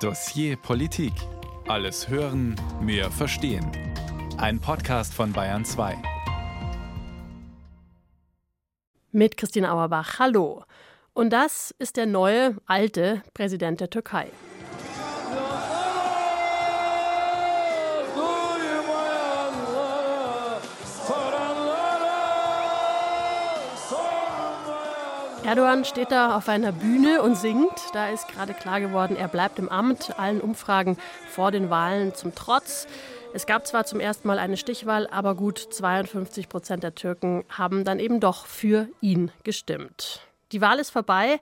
Dossier Politik. Alles hören, mehr verstehen. Ein Podcast von Bayern 2. Mit Christine Auerbach. Hallo. Und das ist der neue, alte Präsident der Türkei. Erdogan steht da auf einer Bühne und singt. Da ist gerade klar geworden, er bleibt im Amt, allen Umfragen vor den Wahlen zum Trotz. Es gab zwar zum ersten Mal eine Stichwahl, aber gut 52 Prozent der Türken haben dann eben doch für ihn gestimmt. Die Wahl ist vorbei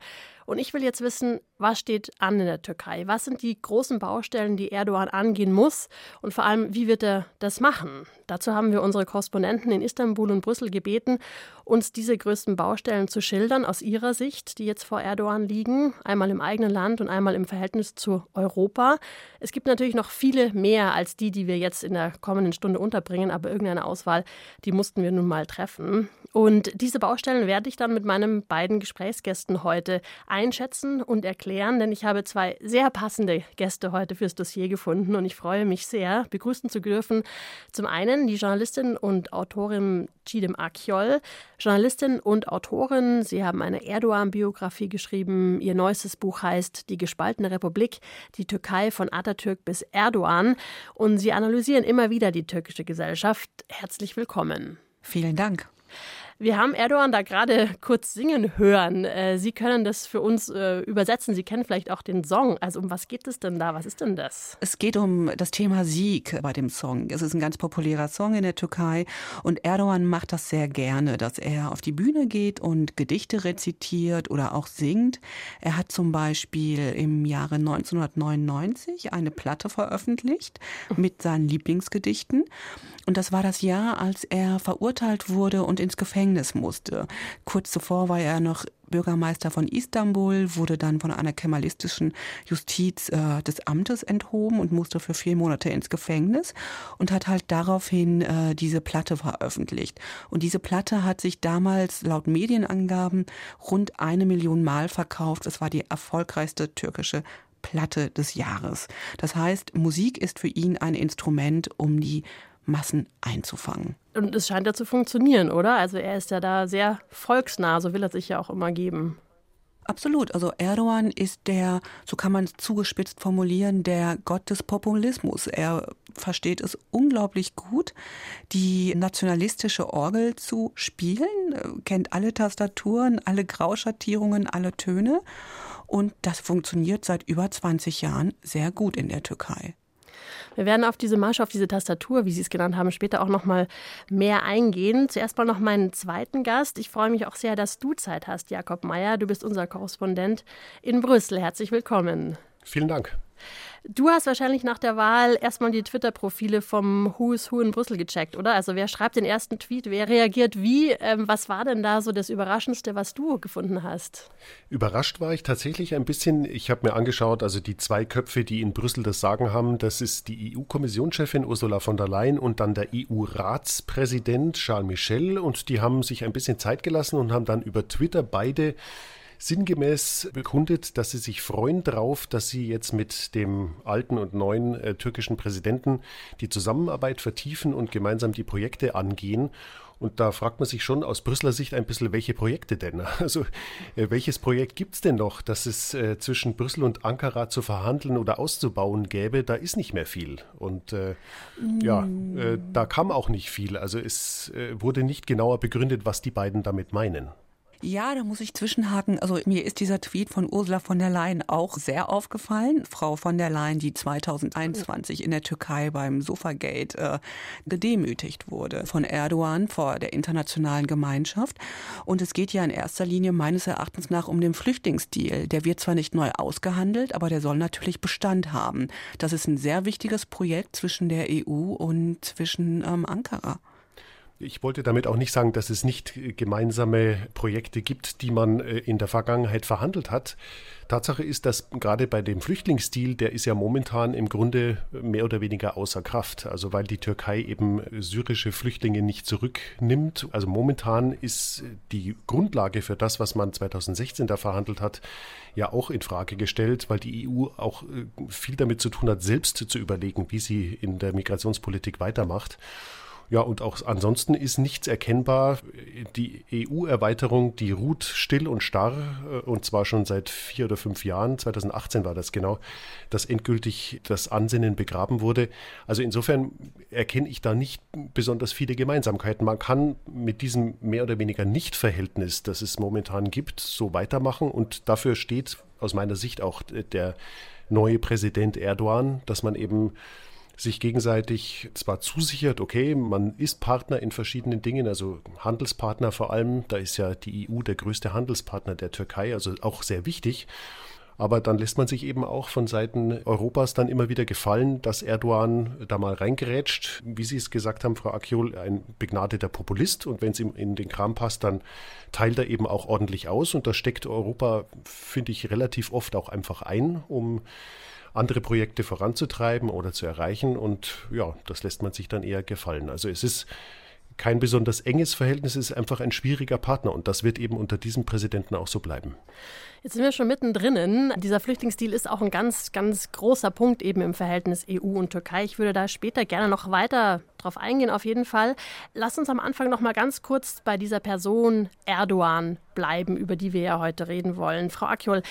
und ich will jetzt wissen, was steht an in der Türkei? Was sind die großen Baustellen, die Erdogan angehen muss? Und vor allem, wie wird er das machen? Dazu haben wir unsere Korrespondenten in Istanbul und Brüssel gebeten, uns diese größten Baustellen zu schildern aus ihrer Sicht, die jetzt vor Erdogan liegen, einmal im eigenen Land und einmal im Verhältnis zu Europa. Es gibt natürlich noch viele mehr als die, die wir jetzt in der kommenden Stunde unterbringen, aber irgendeine Auswahl, die mussten wir nun mal treffen. Und diese Baustellen werde ich dann mit meinen beiden Gesprächsgästen heute einschätzen und erklären denn ich habe zwei sehr passende Gäste heute fürs Dossier gefunden und ich freue mich sehr, begrüßen zu dürfen. Zum einen die Journalistin und Autorin Cidem Akyol. Journalistin und Autorin. Sie haben eine Erdogan-Biografie geschrieben. Ihr neuestes Buch heißt Die gespaltene Republik, die Türkei von Atatürk bis Erdogan. Und Sie analysieren immer wieder die türkische Gesellschaft. Herzlich willkommen. Vielen Dank. Wir haben Erdogan da gerade kurz singen hören. Äh, Sie können das für uns äh, übersetzen. Sie kennen vielleicht auch den Song. Also um was geht es denn da? Was ist denn das? Es geht um das Thema Sieg bei dem Song. Es ist ein ganz populärer Song in der Türkei und Erdogan macht das sehr gerne, dass er auf die Bühne geht und Gedichte rezitiert oder auch singt. Er hat zum Beispiel im Jahre 1999 eine Platte veröffentlicht mit seinen Lieblingsgedichten. Und das war das Jahr, als er verurteilt wurde und ins Gefängnis Gefängnis musste. Kurz zuvor war er noch Bürgermeister von Istanbul, wurde dann von einer kemalistischen Justiz äh, des Amtes enthoben und musste für vier Monate ins Gefängnis und hat halt daraufhin äh, diese Platte veröffentlicht. Und diese Platte hat sich damals laut Medienangaben rund eine Million Mal verkauft. Es war die erfolgreichste türkische Platte des Jahres. Das heißt, Musik ist für ihn ein Instrument, um die Massen einzufangen. Und es scheint ja zu funktionieren, oder? Also er ist ja da sehr volksnah, so will er sich ja auch immer geben. Absolut. Also Erdogan ist der, so kann man es zugespitzt formulieren, der Gott des Populismus. Er versteht es unglaublich gut, die nationalistische Orgel zu spielen, kennt alle Tastaturen, alle Grauschattierungen, alle Töne. Und das funktioniert seit über 20 Jahren sehr gut in der Türkei. Wir werden auf diese Marsch, auf diese Tastatur, wie Sie es genannt haben, später auch noch mal mehr eingehen. Zuerst mal noch meinen zweiten Gast. Ich freue mich auch sehr, dass du Zeit hast, Jakob Meyer. Du bist unser Korrespondent in Brüssel. Herzlich willkommen. Vielen Dank. Du hast wahrscheinlich nach der Wahl erstmal die Twitter-Profile vom Who's Who in Brüssel gecheckt, oder? Also wer schreibt den ersten Tweet, wer reagiert wie? Ähm, was war denn da so das Überraschendste, was du gefunden hast? Überrascht war ich tatsächlich ein bisschen. Ich habe mir angeschaut, also die zwei Köpfe, die in Brüssel das Sagen haben, das ist die EU-Kommissionschefin Ursula von der Leyen und dann der EU-Ratspräsident Charles Michel. Und die haben sich ein bisschen Zeit gelassen und haben dann über Twitter beide sinngemäß bekundet, dass sie sich freuen darauf, dass sie jetzt mit dem alten und neuen äh, türkischen Präsidenten die Zusammenarbeit vertiefen und gemeinsam die Projekte angehen. Und da fragt man sich schon aus Brüsseler Sicht ein bisschen, welche Projekte denn? Also äh, welches Projekt gibt es denn noch, dass es äh, zwischen Brüssel und Ankara zu verhandeln oder auszubauen gäbe? Da ist nicht mehr viel. Und äh, mm. ja, äh, da kam auch nicht viel. Also es äh, wurde nicht genauer begründet, was die beiden damit meinen. Ja, da muss ich zwischenhaken. Also mir ist dieser Tweet von Ursula von der Leyen auch sehr aufgefallen. Frau von der Leyen, die 2021 in der Türkei beim Sofagate äh, gedemütigt wurde von Erdogan vor der internationalen Gemeinschaft. Und es geht ja in erster Linie meines Erachtens nach um den Flüchtlingsdeal. Der wird zwar nicht neu ausgehandelt, aber der soll natürlich Bestand haben. Das ist ein sehr wichtiges Projekt zwischen der EU und zwischen ähm, Ankara. Ich wollte damit auch nicht sagen, dass es nicht gemeinsame Projekte gibt, die man äh, in der Vergangenheit verhandelt hat. Tatsache ist, dass gerade bei dem Flüchtlingsdeal, der ist ja momentan im Grunde mehr oder weniger außer Kraft. Also weil die Türkei eben syrische Flüchtlinge nicht zurücknimmt. Also momentan ist die Grundlage für das, was man 2016 da verhandelt hat, ja auch in Frage gestellt, weil die EU auch äh, viel damit zu tun hat, selbst zu überlegen, wie sie in der Migrationspolitik weitermacht. Ja, und auch ansonsten ist nichts erkennbar. Die EU-Erweiterung, die ruht still und starr, äh, und zwar schon seit vier oder fünf Jahren. 2018 war das genau, dass endgültig das Ansinnen begraben wurde. Also insofern erkenne ich da nicht besonders viele Gemeinsamkeiten. Man kann mit diesem mehr oder weniger Nichtverhältnis, das es momentan gibt, so weitermachen. Und dafür steht aus meiner Sicht auch der neue Präsident Erdogan, dass man eben sich gegenseitig zwar zusichert, okay, man ist Partner in verschiedenen Dingen, also Handelspartner vor allem, da ist ja die EU der größte Handelspartner der Türkei, also auch sehr wichtig. Aber dann lässt man sich eben auch von Seiten Europas dann immer wieder gefallen, dass Erdogan da mal reingerätscht. Wie Sie es gesagt haben, Frau Akiol, ein begnadeter Populist. Und wenn es ihm in den Kram passt, dann teilt er eben auch ordentlich aus. Und da steckt Europa, finde ich, relativ oft auch einfach ein, um andere Projekte voranzutreiben oder zu erreichen. Und ja, das lässt man sich dann eher gefallen. Also es ist kein besonders enges Verhältnis, ist einfach ein schwieriger Partner. Und das wird eben unter diesem Präsidenten auch so bleiben. Jetzt sind wir schon mittendrin. Dieser Flüchtlingsdeal ist auch ein ganz, ganz großer Punkt eben im Verhältnis EU und Türkei. Ich würde da später gerne noch weiter drauf eingehen, auf jeden Fall. Lass uns am Anfang noch mal ganz kurz bei dieser Person Erdogan bleiben, über die wir ja heute reden wollen. Frau Akjol,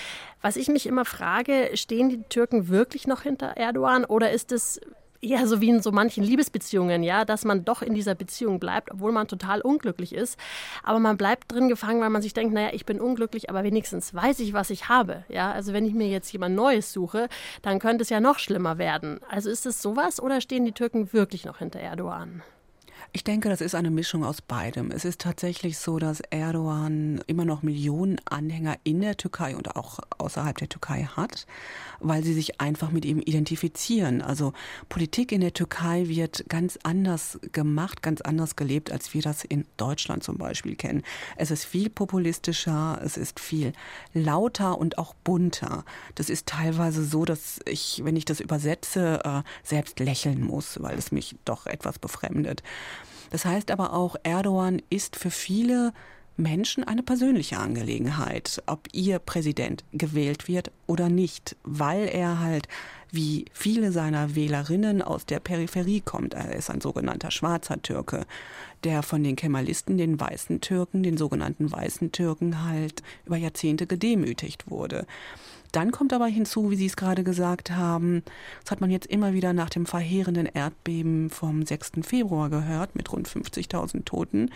was ich mich immer frage, stehen die Türken wirklich noch hinter Erdogan oder ist es eher so wie in so manchen Liebesbeziehungen, ja, dass man doch in dieser Beziehung bleibt, obwohl man total unglücklich ist. Aber man bleibt drin gefangen, weil man sich denkt, naja, ich bin unglücklich, aber wenigstens weiß ich, was ich habe. Ja, also wenn ich mir jetzt jemand Neues suche, dann könnte es ja noch schlimmer werden. Also ist es sowas oder stehen die Türken wirklich noch hinter Erdogan? Ich denke, das ist eine Mischung aus beidem. Es ist tatsächlich so, dass Erdogan immer noch Millionen Anhänger in der Türkei und auch außerhalb der Türkei hat, weil sie sich einfach mit ihm identifizieren. Also Politik in der Türkei wird ganz anders gemacht, ganz anders gelebt, als wir das in Deutschland zum Beispiel kennen. Es ist viel populistischer, es ist viel lauter und auch bunter. Das ist teilweise so, dass ich, wenn ich das übersetze, äh, selbst lächeln muss, weil es mich doch etwas befremdet. Das heißt aber auch, Erdogan ist für viele Menschen eine persönliche Angelegenheit, ob ihr Präsident gewählt wird oder nicht, weil er halt wie viele seiner Wählerinnen aus der Peripherie kommt. Er ist ein sogenannter schwarzer Türke, der von den Kemalisten, den weißen Türken, den sogenannten weißen Türken halt über Jahrzehnte gedemütigt wurde. Dann kommt aber hinzu, wie Sie es gerade gesagt haben, das hat man jetzt immer wieder nach dem verheerenden Erdbeben vom 6. Februar gehört, mit rund 50.000 Toten.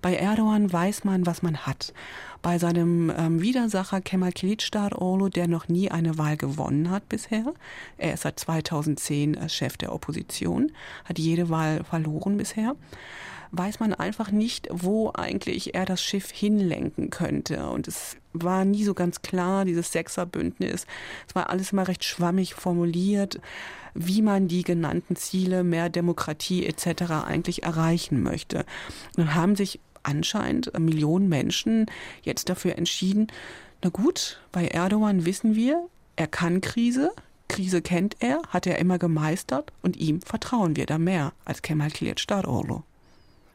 Bei Erdogan weiß man, was man hat. Bei seinem ähm, Widersacher Kemal Kılıçdaroğlu, der noch nie eine Wahl gewonnen hat bisher, er ist seit 2010 äh, Chef der Opposition, hat jede Wahl verloren bisher weiß man einfach nicht, wo eigentlich er das Schiff hinlenken könnte. Und es war nie so ganz klar, dieses Sechserbündnis. Es war alles immer recht schwammig formuliert, wie man die genannten Ziele, mehr Demokratie etc. eigentlich erreichen möchte. Dann haben sich anscheinend Millionen Menschen jetzt dafür entschieden, na gut, bei Erdogan wissen wir, er kann Krise, Krise kennt er, hat er immer gemeistert und ihm vertrauen wir da mehr als Kemal Kılıçdaroğlu.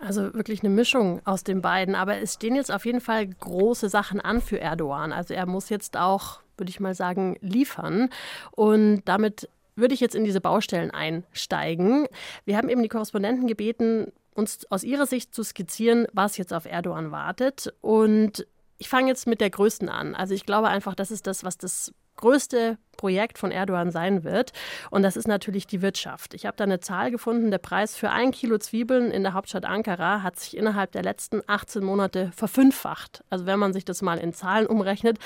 Also wirklich eine Mischung aus den beiden. Aber es stehen jetzt auf jeden Fall große Sachen an für Erdogan. Also er muss jetzt auch, würde ich mal sagen, liefern. Und damit würde ich jetzt in diese Baustellen einsteigen. Wir haben eben die Korrespondenten gebeten, uns aus ihrer Sicht zu skizzieren, was jetzt auf Erdogan wartet. Und ich fange jetzt mit der größten an. Also ich glaube einfach, das ist das, was das größte Projekt von Erdogan sein wird. Und das ist natürlich die Wirtschaft. Ich habe da eine Zahl gefunden, der Preis für ein Kilo Zwiebeln in der Hauptstadt Ankara hat sich innerhalb der letzten 18 Monate verfünffacht. Also wenn man sich das mal in Zahlen umrechnet,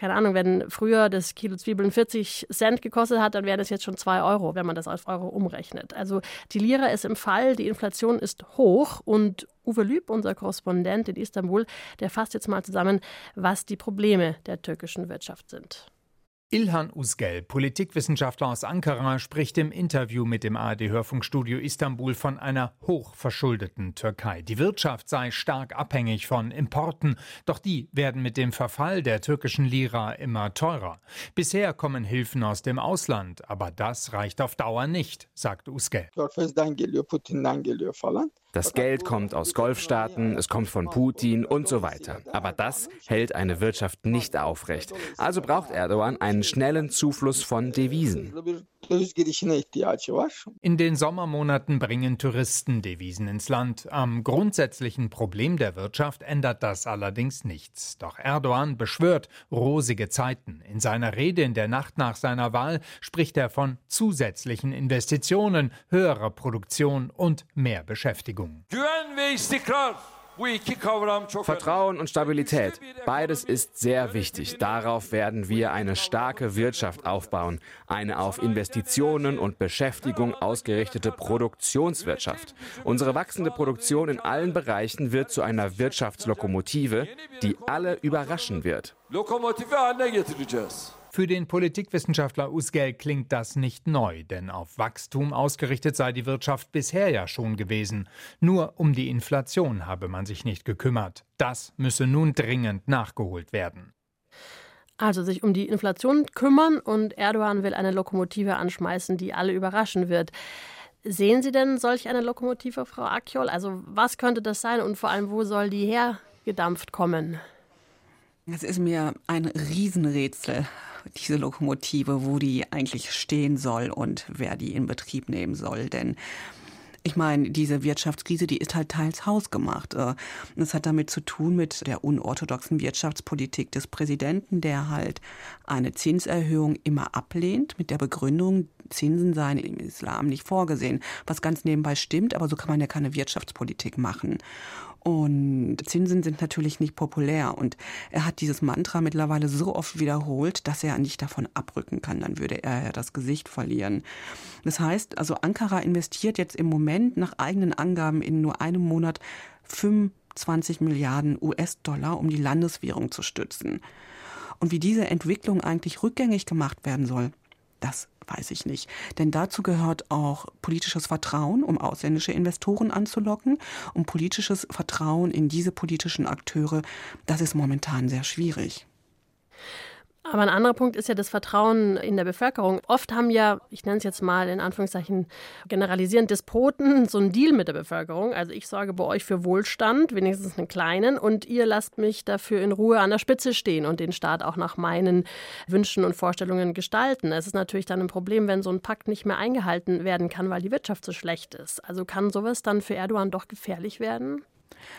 keine Ahnung, wenn früher das Kilo Zwiebeln 40 Cent gekostet hat, dann wäre das jetzt schon 2 Euro, wenn man das auf Euro umrechnet. Also die Lira ist im Fall, die Inflation ist hoch und Uwe Lüb, unser Korrespondent in Istanbul, der fasst jetzt mal zusammen, was die Probleme der türkischen Wirtschaft sind. Ilhan Uzgel, Politikwissenschaftler aus Ankara, spricht im Interview mit dem ARD-Hörfunkstudio Istanbul von einer hochverschuldeten Türkei. Die Wirtschaft sei stark abhängig von Importen, doch die werden mit dem Verfall der türkischen Lira immer teurer. Bisher kommen Hilfen aus dem Ausland, aber das reicht auf Dauer nicht, sagt Uzgel. Das Geld kommt aus Golfstaaten, es kommt von Putin und so weiter. Aber das hält eine Wirtschaft nicht aufrecht. Also braucht Erdogan einen schnellen Zufluss von Devisen. In den Sommermonaten bringen Touristen Devisen ins Land. Am grundsätzlichen Problem der Wirtschaft ändert das allerdings nichts. Doch Erdogan beschwört rosige Zeiten. In seiner Rede in der Nacht nach seiner Wahl spricht er von zusätzlichen Investitionen, höherer Produktion und mehr Beschäftigung. Istikrar Vertrauen und Stabilität, beides ist sehr wichtig. Darauf werden wir eine starke Wirtschaft aufbauen, eine auf Investitionen und Beschäftigung ausgerichtete Produktionswirtschaft. Unsere wachsende Produktion in allen Bereichen wird zu einer Wirtschaftslokomotive, die alle überraschen wird. Für den Politikwissenschaftler Usgel klingt das nicht neu, denn auf Wachstum ausgerichtet sei die Wirtschaft bisher ja schon gewesen. Nur um die Inflation habe man sich nicht gekümmert. Das müsse nun dringend nachgeholt werden. Also sich um die Inflation kümmern und Erdogan will eine Lokomotive anschmeißen, die alle überraschen wird. Sehen Sie denn solch eine Lokomotive, Frau Akjol? Also was könnte das sein und vor allem, wo soll die hergedampft kommen? Es ist mir ein Riesenrätsel, diese Lokomotive, wo die eigentlich stehen soll und wer die in Betrieb nehmen soll. Denn ich meine, diese Wirtschaftskrise, die ist halt teils hausgemacht. Das hat damit zu tun mit der unorthodoxen Wirtschaftspolitik des Präsidenten, der halt eine Zinserhöhung immer ablehnt mit der Begründung, Zinsen seien im Islam nicht vorgesehen. Was ganz nebenbei stimmt, aber so kann man ja keine Wirtschaftspolitik machen. Und Zinsen sind natürlich nicht populär. Und er hat dieses Mantra mittlerweile so oft wiederholt, dass er nicht davon abrücken kann. Dann würde er ja das Gesicht verlieren. Das heißt, also Ankara investiert jetzt im Moment nach eigenen Angaben in nur einem Monat 25 Milliarden US-Dollar, um die Landeswährung zu stützen. Und wie diese Entwicklung eigentlich rückgängig gemacht werden soll, das weiß ich nicht. Denn dazu gehört auch politisches Vertrauen, um ausländische Investoren anzulocken. Und politisches Vertrauen in diese politischen Akteure, das ist momentan sehr schwierig. Aber ein anderer Punkt ist ja das Vertrauen in der Bevölkerung. Oft haben ja, ich nenne es jetzt mal in Anführungszeichen generalisierend, Despoten so einen Deal mit der Bevölkerung. Also ich sorge bei euch für Wohlstand, wenigstens einen kleinen, und ihr lasst mich dafür in Ruhe an der Spitze stehen und den Staat auch nach meinen Wünschen und Vorstellungen gestalten. Es ist natürlich dann ein Problem, wenn so ein Pakt nicht mehr eingehalten werden kann, weil die Wirtschaft so schlecht ist. Also kann sowas dann für Erdogan doch gefährlich werden?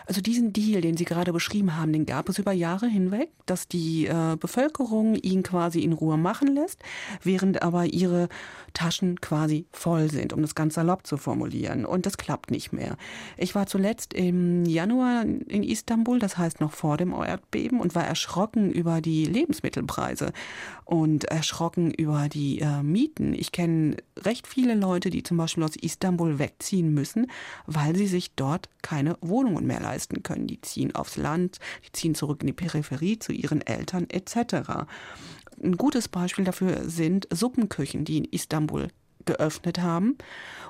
Also diesen Deal, den Sie gerade beschrieben haben, den gab es über Jahre hinweg, dass die äh, Bevölkerung ihn quasi in Ruhe machen lässt, während aber ihre Taschen quasi voll sind, um das ganz salopp zu formulieren. Und das klappt nicht mehr. Ich war zuletzt im Januar in Istanbul, das heißt noch vor dem Erdbeben, und war erschrocken über die Lebensmittelpreise und erschrocken über die äh, Mieten. Ich kenne recht viele Leute, die zum Beispiel aus Istanbul wegziehen müssen, weil sie sich dort keine Wohnungen mehr leisten können. Die ziehen aufs Land, die ziehen zurück in die Peripherie zu ihren Eltern etc. Ein gutes Beispiel dafür sind Suppenküchen, die in Istanbul geöffnet haben.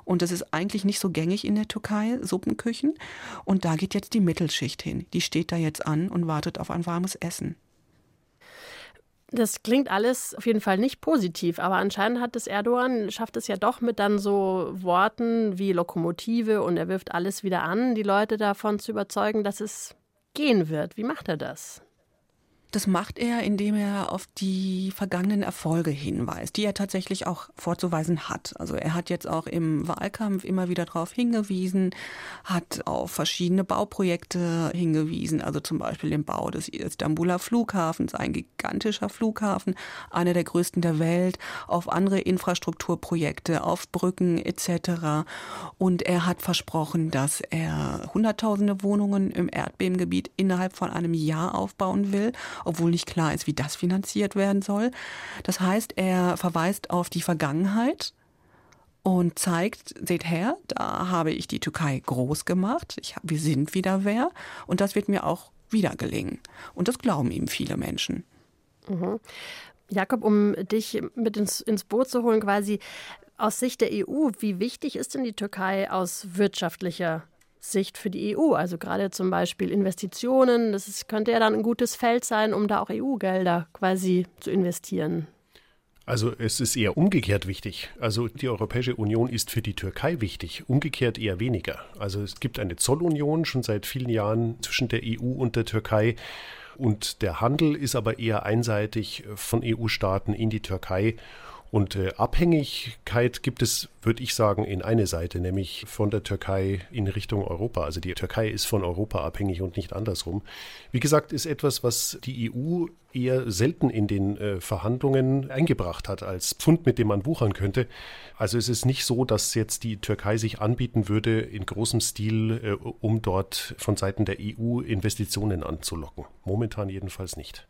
Und das ist eigentlich nicht so gängig in der Türkei, Suppenküchen. Und da geht jetzt die Mittelschicht hin. Die steht da jetzt an und wartet auf ein warmes Essen. Das klingt alles auf jeden Fall nicht positiv, aber anscheinend hat es Erdogan, schafft es ja doch mit dann so Worten wie Lokomotive und er wirft alles wieder an, die Leute davon zu überzeugen, dass es gehen wird. Wie macht er das? Das macht er, indem er auf die vergangenen Erfolge hinweist, die er tatsächlich auch vorzuweisen hat. Also er hat jetzt auch im Wahlkampf immer wieder darauf hingewiesen, hat auf verschiedene Bauprojekte hingewiesen, also zum Beispiel den Bau des Istanbuler Flughafens, ein gigantischer Flughafen, einer der größten der Welt, auf andere Infrastrukturprojekte, auf Brücken etc. Und er hat versprochen, dass er Hunderttausende Wohnungen im Erdbebengebiet innerhalb von einem Jahr aufbauen will obwohl nicht klar ist, wie das finanziert werden soll. Das heißt, er verweist auf die Vergangenheit und zeigt, seht her, da habe ich die Türkei groß gemacht, ich, wir sind wieder wer und das wird mir auch wieder gelingen. Und das glauben ihm viele Menschen. Mhm. Jakob, um dich mit ins, ins Boot zu holen, quasi aus Sicht der EU, wie wichtig ist denn die Türkei aus wirtschaftlicher Sicht für die EU? Also gerade zum Beispiel Investitionen, das ist, könnte ja dann ein gutes Feld sein, um da auch EU-Gelder quasi zu investieren. Also es ist eher umgekehrt wichtig. Also die Europäische Union ist für die Türkei wichtig, umgekehrt eher weniger. Also es gibt eine Zollunion schon seit vielen Jahren zwischen der EU und der Türkei. Und der Handel ist aber eher einseitig von EU-Staaten in die Türkei. Und äh, Abhängigkeit gibt es, würde ich sagen, in eine Seite, nämlich von der Türkei in Richtung Europa. Also die Türkei ist von Europa abhängig und nicht andersrum. Wie gesagt, ist etwas, was die EU eher selten in den äh, Verhandlungen eingebracht hat als Pfund, mit dem man wuchern könnte. Also es ist nicht so, dass jetzt die Türkei sich anbieten würde, in großem Stil, äh, um dort von Seiten der EU Investitionen anzulocken. Momentan jedenfalls nicht.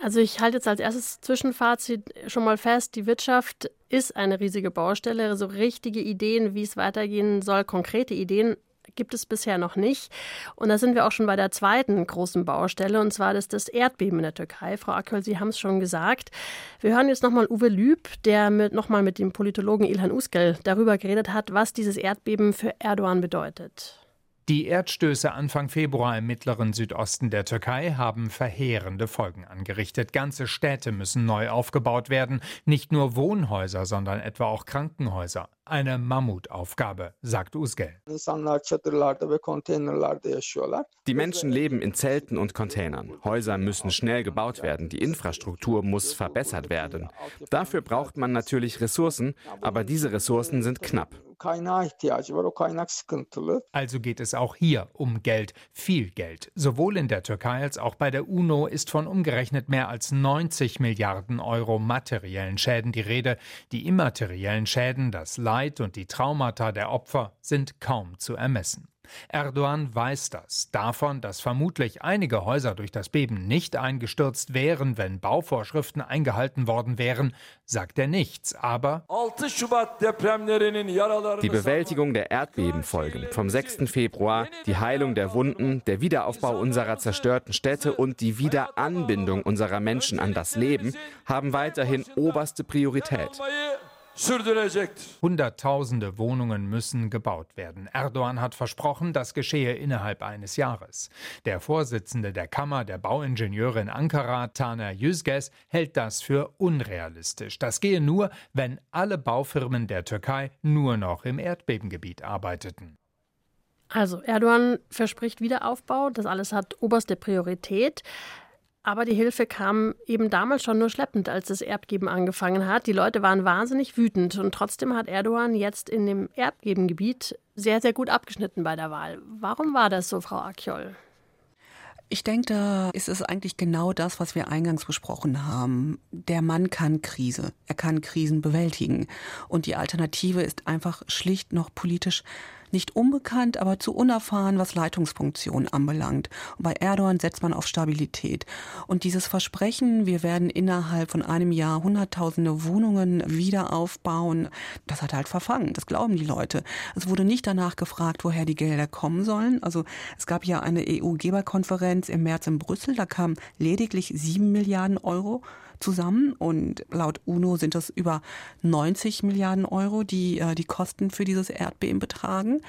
Also ich halte jetzt als erstes Zwischenfazit schon mal fest, die Wirtschaft ist eine riesige Baustelle. So richtige Ideen, wie es weitergehen soll, konkrete Ideen gibt es bisher noch nicht. Und da sind wir auch schon bei der zweiten großen Baustelle, und zwar das, das Erdbeben in der Türkei. Frau Aköl, Sie haben es schon gesagt. Wir hören jetzt nochmal Uwe Lüb, der nochmal mit dem Politologen Ilhan Uskel darüber geredet hat, was dieses Erdbeben für Erdogan bedeutet. Die Erdstöße Anfang Februar im mittleren Südosten der Türkei haben verheerende Folgen angerichtet. Ganze Städte müssen neu aufgebaut werden, nicht nur Wohnhäuser, sondern etwa auch Krankenhäuser. Eine Mammutaufgabe, sagt Usgel. Die Menschen leben in Zelten und Containern. Häuser müssen schnell gebaut werden. Die Infrastruktur muss verbessert werden. Dafür braucht man natürlich Ressourcen, aber diese Ressourcen sind knapp. Also geht es auch hier um Geld, viel Geld. Sowohl in der Türkei als auch bei der UNO ist von umgerechnet mehr als 90 Milliarden Euro materiellen Schäden die Rede. Die immateriellen Schäden, das Leid Leid und die Traumata der Opfer sind kaum zu ermessen. Erdogan weiß das. Davon, dass vermutlich einige Häuser durch das Beben nicht eingestürzt wären, wenn Bauvorschriften eingehalten worden wären, sagt er nichts. Aber die Bewältigung der Erdbebenfolgen vom 6. Februar, die Heilung der Wunden, der Wiederaufbau unserer zerstörten Städte und die Wiederanbindung unserer Menschen an das Leben haben weiterhin oberste Priorität sürdürecektir. Hunderttausende Wohnungen müssen gebaut werden. Erdogan hat versprochen, das geschehe innerhalb eines Jahres. Der Vorsitzende der Kammer der Bauingenieure in Ankara, Taner Yüzges, hält das für unrealistisch. Das gehe nur, wenn alle Baufirmen der Türkei nur noch im Erdbebengebiet arbeiteten. Also Erdogan verspricht Wiederaufbau, das alles hat oberste Priorität. Aber die Hilfe kam eben damals schon nur schleppend, als das Erdbeben angefangen hat. Die Leute waren wahnsinnig wütend und trotzdem hat Erdogan jetzt in dem Erdbebengebiet sehr, sehr gut abgeschnitten bei der Wahl. Warum war das so, Frau Akjol? Ich denke, da ist es eigentlich genau das, was wir eingangs besprochen haben. Der Mann kann Krise. Er kann Krisen bewältigen. Und die Alternative ist einfach schlicht noch politisch nicht unbekannt, aber zu unerfahren, was Leitungsfunktion anbelangt. Und bei Erdogan setzt man auf Stabilität. Und dieses Versprechen, wir werden innerhalb von einem Jahr hunderttausende Wohnungen wieder aufbauen, das hat halt verfangen. Das glauben die Leute. Es wurde nicht danach gefragt, woher die Gelder kommen sollen. Also es gab ja eine EU-Geberkonferenz im März in Brüssel, da kamen lediglich sieben Milliarden Euro zusammen und laut UNO sind das über 90 Milliarden Euro, die äh, die Kosten für dieses Erdbeben betragen.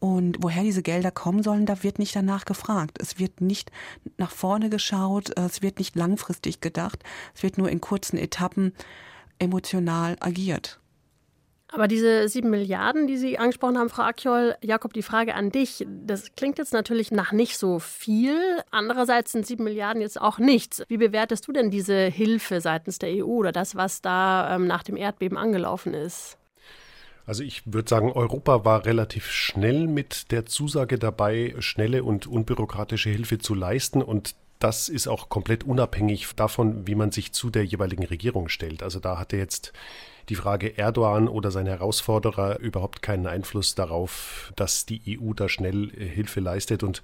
Und woher diese Gelder kommen sollen, da wird nicht danach gefragt. Es wird nicht nach vorne geschaut, es wird nicht langfristig gedacht, es wird nur in kurzen Etappen emotional agiert. Aber diese sieben Milliarden, die Sie angesprochen haben, Frau Akjol, Jakob, die Frage an dich, das klingt jetzt natürlich nach nicht so viel. Andererseits sind sieben Milliarden jetzt auch nichts. Wie bewertest du denn diese Hilfe seitens der EU oder das, was da ähm, nach dem Erdbeben angelaufen ist? Also ich würde sagen, Europa war relativ schnell mit der Zusage dabei, schnelle und unbürokratische Hilfe zu leisten und das ist auch komplett unabhängig davon, wie man sich zu der jeweiligen Regierung stellt. Also da hatte jetzt die Frage Erdogan oder seine Herausforderer überhaupt keinen Einfluss darauf, dass die EU da schnell äh, Hilfe leistet. Und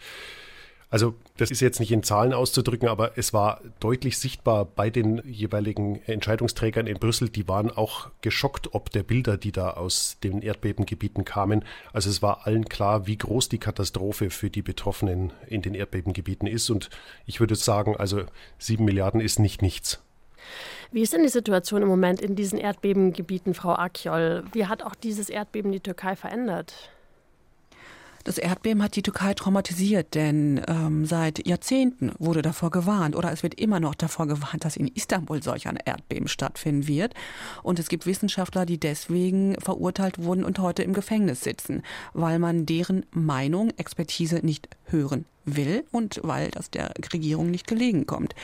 also das ist jetzt nicht in Zahlen auszudrücken, aber es war deutlich sichtbar bei den jeweiligen Entscheidungsträgern in Brüssel, die waren auch geschockt ob der Bilder, die da aus den Erdbebengebieten kamen. Also es war allen klar, wie groß die Katastrophe für die Betroffenen in den Erdbebengebieten ist. Und ich würde sagen, also sieben Milliarden ist nicht nichts. Wie ist denn die Situation im Moment in diesen Erdbebengebieten, Frau Akjol? Wie hat auch dieses Erdbeben die Türkei verändert? Das Erdbeben hat die Türkei traumatisiert, denn ähm, seit Jahrzehnten wurde davor gewarnt oder es wird immer noch davor gewarnt, dass in Istanbul solch ein Erdbeben stattfinden wird. Und es gibt Wissenschaftler, die deswegen verurteilt wurden und heute im Gefängnis sitzen, weil man deren Meinung, Expertise nicht hören will und weil das der Regierung nicht gelegen kommt.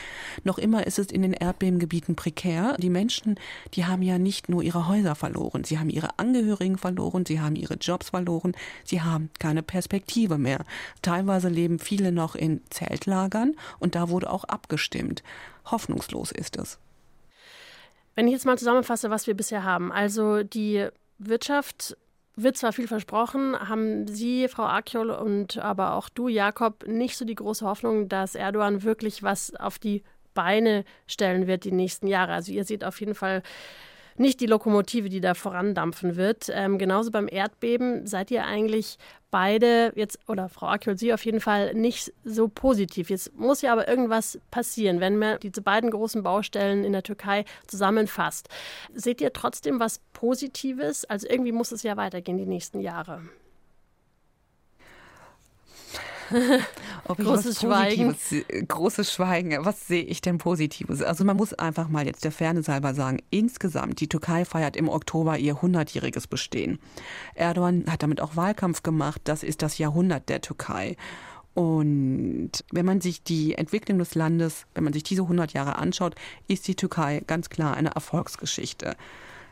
Noch immer ist es in den Erdbebengebieten prekär. Die Menschen, die haben ja nicht nur ihre Häuser verloren, sie haben ihre Angehörigen verloren, sie haben ihre Jobs verloren, sie haben keine Perspektive mehr. Teilweise leben viele noch in Zeltlagern und da wurde auch abgestimmt. Hoffnungslos ist es. Wenn ich jetzt mal zusammenfasse, was wir bisher haben. Also die Wirtschaft wird zwar viel versprochen, haben Sie, Frau Akjol und aber auch du, Jakob, nicht so die große Hoffnung, dass Erdogan wirklich was auf die Beine stellen wird die nächsten Jahre. Also ihr seht auf jeden Fall nicht die Lokomotive, die da vorandampfen wird. Ähm, genauso beim Erdbeben seid ihr eigentlich beide jetzt, oder Frau Akjol, Sie auf jeden Fall nicht so positiv. Jetzt muss ja aber irgendwas passieren, wenn man diese beiden großen Baustellen in der Türkei zusammenfasst. Seht ihr trotzdem was Positives? Also irgendwie muss es ja weitergehen die nächsten Jahre. Ob großes Schweigen. Großes Schweigen. Was sehe ich denn Positives? Also man muss einfach mal jetzt der Ferne selber sagen, insgesamt, die Türkei feiert im Oktober ihr 100-jähriges Bestehen. Erdogan hat damit auch Wahlkampf gemacht. Das ist das Jahrhundert der Türkei. Und wenn man sich die Entwicklung des Landes, wenn man sich diese 100 Jahre anschaut, ist die Türkei ganz klar eine Erfolgsgeschichte